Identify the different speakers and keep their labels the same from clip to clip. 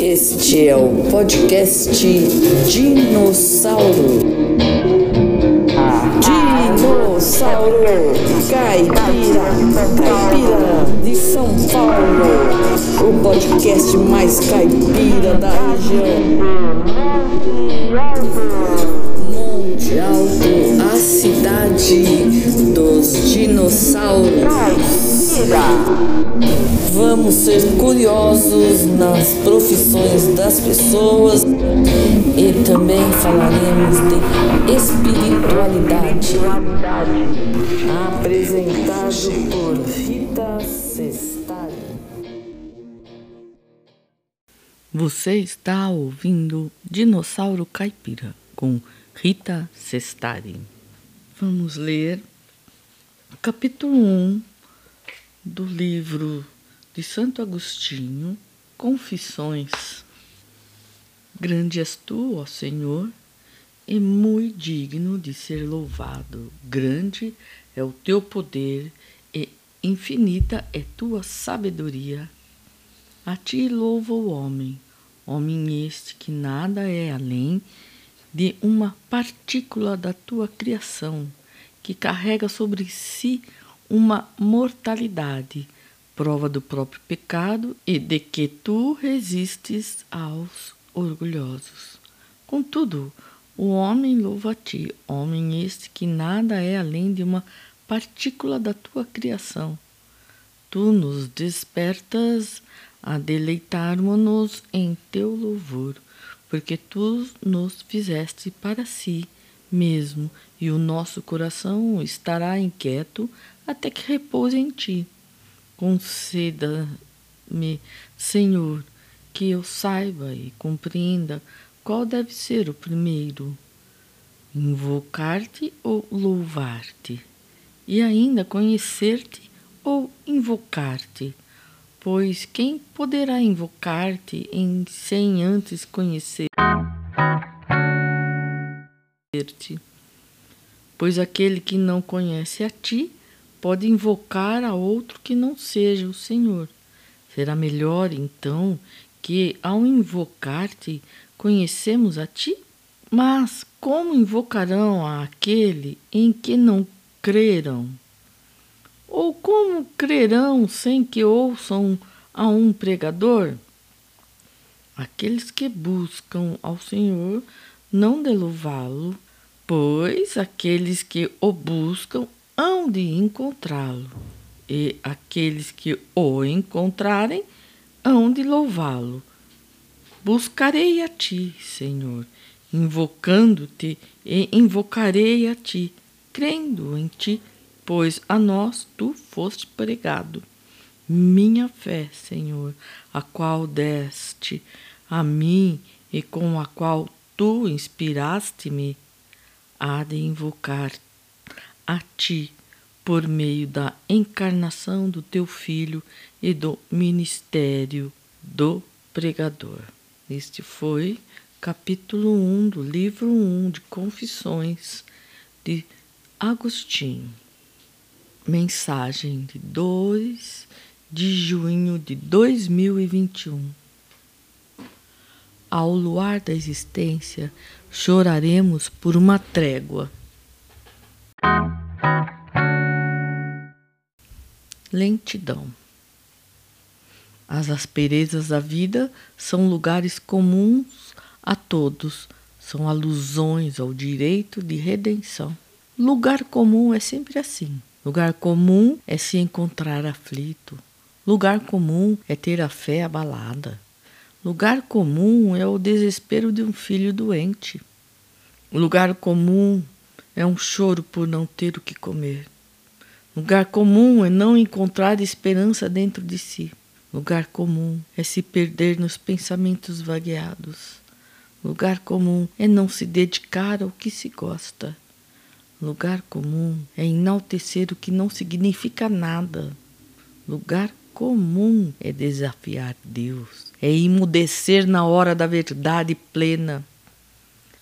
Speaker 1: Este é o podcast Dinossauro. Dinossauro Caipira, Caipira de São Paulo. O podcast mais caipira da região. Monte Alto, a cidade dos dinossauros. Vamos ser curiosos nas profissões das pessoas e também falaremos de espiritualidade. Apresentado por Rita Sestari.
Speaker 2: Você está ouvindo Dinossauro Caipira com Rita Sestari. Vamos ler capítulo 1 do livro de Santo Agostinho, Confissões. Grande és tu, ó Senhor, e muito digno de ser louvado. Grande é o teu poder e infinita é tua sabedoria. A ti louva o homem, homem este que nada é além de uma partícula da tua criação, que carrega sobre si uma mortalidade prova do próprio pecado e de que tu resistes aos orgulhosos. Contudo, o homem louva a ti, homem este que nada é além de uma partícula da tua criação. Tu nos despertas a deleitarmos-nos em teu louvor, porque tu nos fizeste para si mesmo, e o nosso coração estará inquieto até que repouse em ti. Conceda-me, Senhor, que eu saiba e compreenda qual deve ser o primeiro: invocar-te ou louvar-te, e ainda conhecer-te ou invocar-te. Pois quem poderá invocar-te em sem antes conhecer-te? Pois aquele que não conhece a ti pode invocar a outro que não seja o Senhor. Será melhor, então, que ao invocar-te conhecemos a ti? Mas como invocarão aquele em que não creram? Ou como crerão sem que ouçam a um pregador? Aqueles que buscam ao Senhor não de louvá-lo, pois aqueles que o buscam hão de encontrá-lo, e aqueles que o encontrarem hão de louvá-lo. Buscarei a ti, Senhor, invocando-te e invocarei a ti, crendo em ti, pois a nós tu foste pregado. Minha fé, Senhor, a qual deste a mim e com a qual tu inspiraste-me, há de invocar a ti por meio da encarnação do teu filho e do ministério do pregador. Este foi capítulo 1 do livro 1 de Confissões de Agostinho. Mensagem de 2 de junho de 2021. Ao luar da existência, choraremos por uma trégua. Lentidão. As asperezas da vida são lugares comuns a todos, são alusões ao direito de redenção. Lugar comum é sempre assim. Lugar comum é se encontrar aflito. Lugar comum é ter a fé abalada. Lugar comum é o desespero de um filho doente. Lugar comum é um choro por não ter o que comer. Lugar comum é não encontrar esperança dentro de si. Lugar comum é se perder nos pensamentos vagueados. Lugar comum é não se dedicar ao que se gosta. Lugar comum é enaltecer o que não significa nada. Lugar comum é desafiar Deus, é imudecer na hora da verdade plena.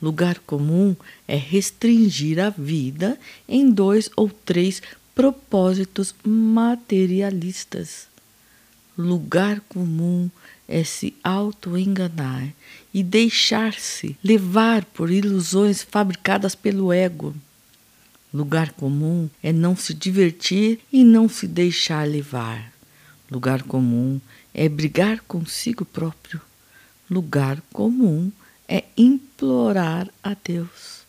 Speaker 2: Lugar comum é restringir a vida em dois ou três propósitos materialistas. Lugar comum é se auto-enganar e deixar-se levar por ilusões fabricadas pelo ego. Lugar comum é não se divertir e não se deixar levar. Lugar comum é brigar consigo próprio. Lugar comum é implorar a Deus.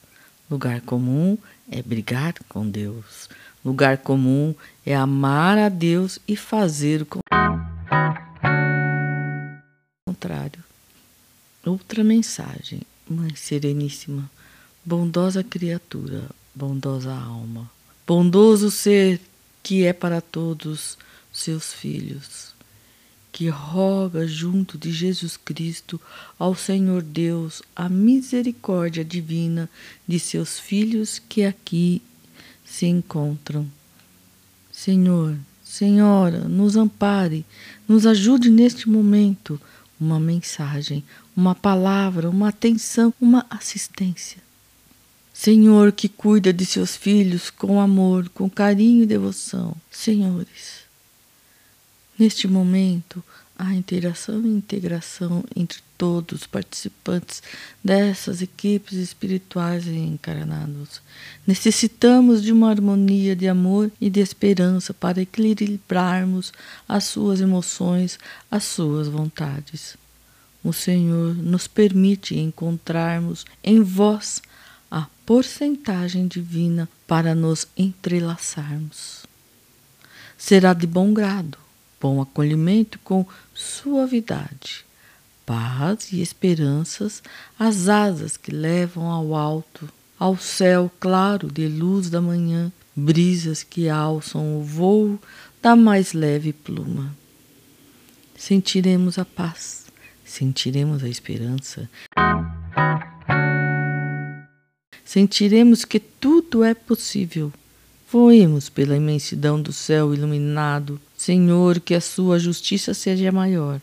Speaker 2: Lugar comum é brigar com Deus. Lugar comum é amar a Deus e fazer o contrário. Outra mensagem, Mãe Sereníssima, bondosa criatura, bondosa alma, bondoso ser que é para todos seus filhos, que roga junto de Jesus Cristo ao Senhor Deus a misericórdia divina de seus filhos que aqui se encontram. Senhor, Senhora, nos ampare, nos ajude neste momento uma mensagem, uma palavra, uma atenção, uma assistência. Senhor que cuida de seus filhos com amor, com carinho e devoção. Senhores, neste momento, a interação e integração entre todos os participantes dessas equipes espirituais encarnados. Necessitamos de uma harmonia de amor e de esperança para equilibrarmos as suas emoções, as suas vontades. O Senhor nos permite encontrarmos em vós a porcentagem divina para nos entrelaçarmos. Será de bom grado bom acolhimento com suavidade, paz e esperanças, as asas que levam ao alto, ao céu claro de luz da manhã, brisas que alçam o voo da mais leve pluma. Sentiremos a paz, sentiremos a esperança. Sentiremos que tudo é possível Voemos pela imensidão do céu iluminado. Senhor, que a sua justiça seja maior.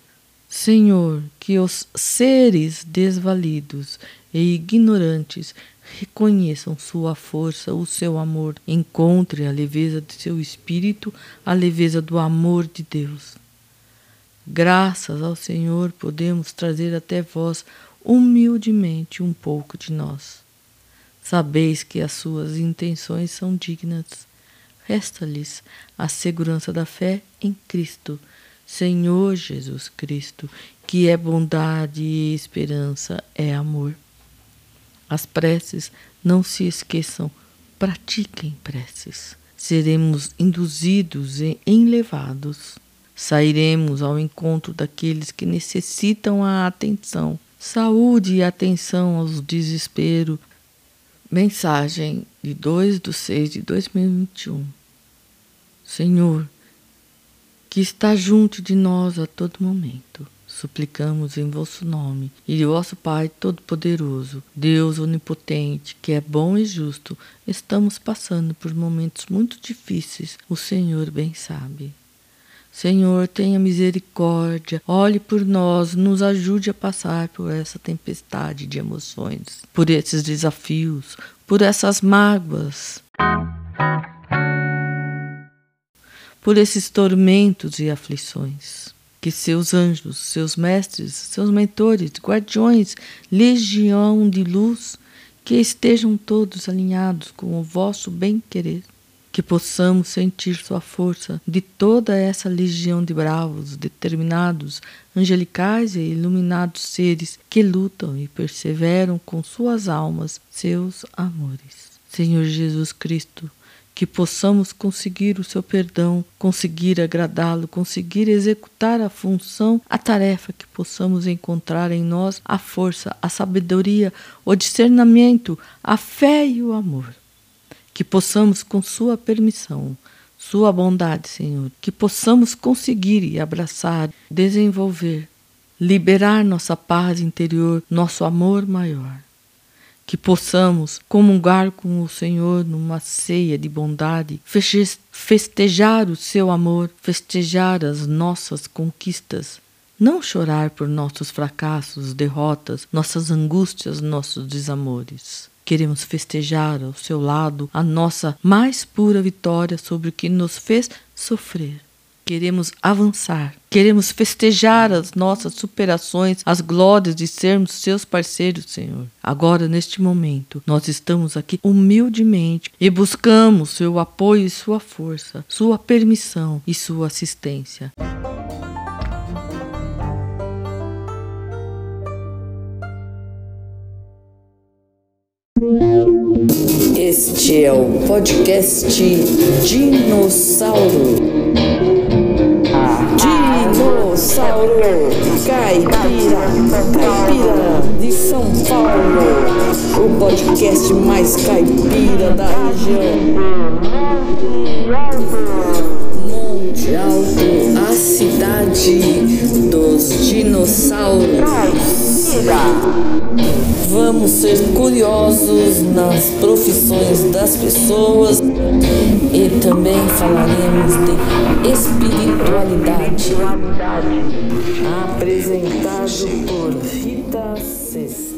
Speaker 2: Senhor, que os seres desvalidos e ignorantes reconheçam sua força, o seu amor, encontrem a leveza de seu espírito, a leveza do amor de Deus. Graças ao Senhor podemos trazer até vós humildemente um pouco de nós. Sabeis que as suas intenções são dignas. Resta-lhes a segurança da fé em Cristo, Senhor Jesus Cristo, que é bondade e esperança, é amor. As preces não se esqueçam, pratiquem preces. Seremos induzidos e enlevados. Sairemos ao encontro daqueles que necessitam a atenção, saúde e atenção aos desesperos, Mensagem de 2 de 6 de 2021. Senhor, que está junto de nós a todo momento, suplicamos em vosso nome e de vosso Pai Todo-Poderoso, Deus Onipotente, que é bom e justo, estamos passando por momentos muito difíceis, o Senhor bem sabe. Senhor, tenha misericórdia, olhe por nós, nos ajude a passar por essa tempestade de emoções, por esses desafios, por essas mágoas, por esses tormentos e aflições. Que seus anjos, seus mestres, seus mentores, guardiões, legião de luz, que estejam todos alinhados com o vosso bem-querer que possamos sentir sua força de toda essa legião de bravos, determinados, angelicais e iluminados seres que lutam e perseveram com suas almas seus amores. Senhor Jesus Cristo, que possamos conseguir o seu perdão, conseguir agradá-lo, conseguir executar a função, a tarefa que possamos encontrar em nós a força, a sabedoria, o discernimento, a fé e o amor que possamos, com Sua permissão, Sua bondade, Senhor, que possamos conseguir e abraçar, desenvolver, liberar nossa paz interior, nosso amor maior. Que possamos comungar com o Senhor numa ceia de bondade, festejar o seu amor, festejar as nossas conquistas, não chorar por nossos fracassos, derrotas, nossas angústias, nossos desamores. Queremos festejar ao seu lado a nossa mais pura vitória sobre o que nos fez sofrer. Queremos avançar, queremos festejar as nossas superações, as glórias de sermos seus parceiros, Senhor. Agora, neste momento, nós estamos aqui humildemente e buscamos seu apoio e sua força, sua permissão e sua assistência.
Speaker 1: Este é o podcast Dinossauro. Dinossauro Caipira, Caipira de São Paulo. O podcast mais caipira da região. Monte Alto, a cidade dos dinossauros. Vamos ser curiosos nas profissões das pessoas e também falaremos de espiritualidade. Apresentado por Rita Sestari.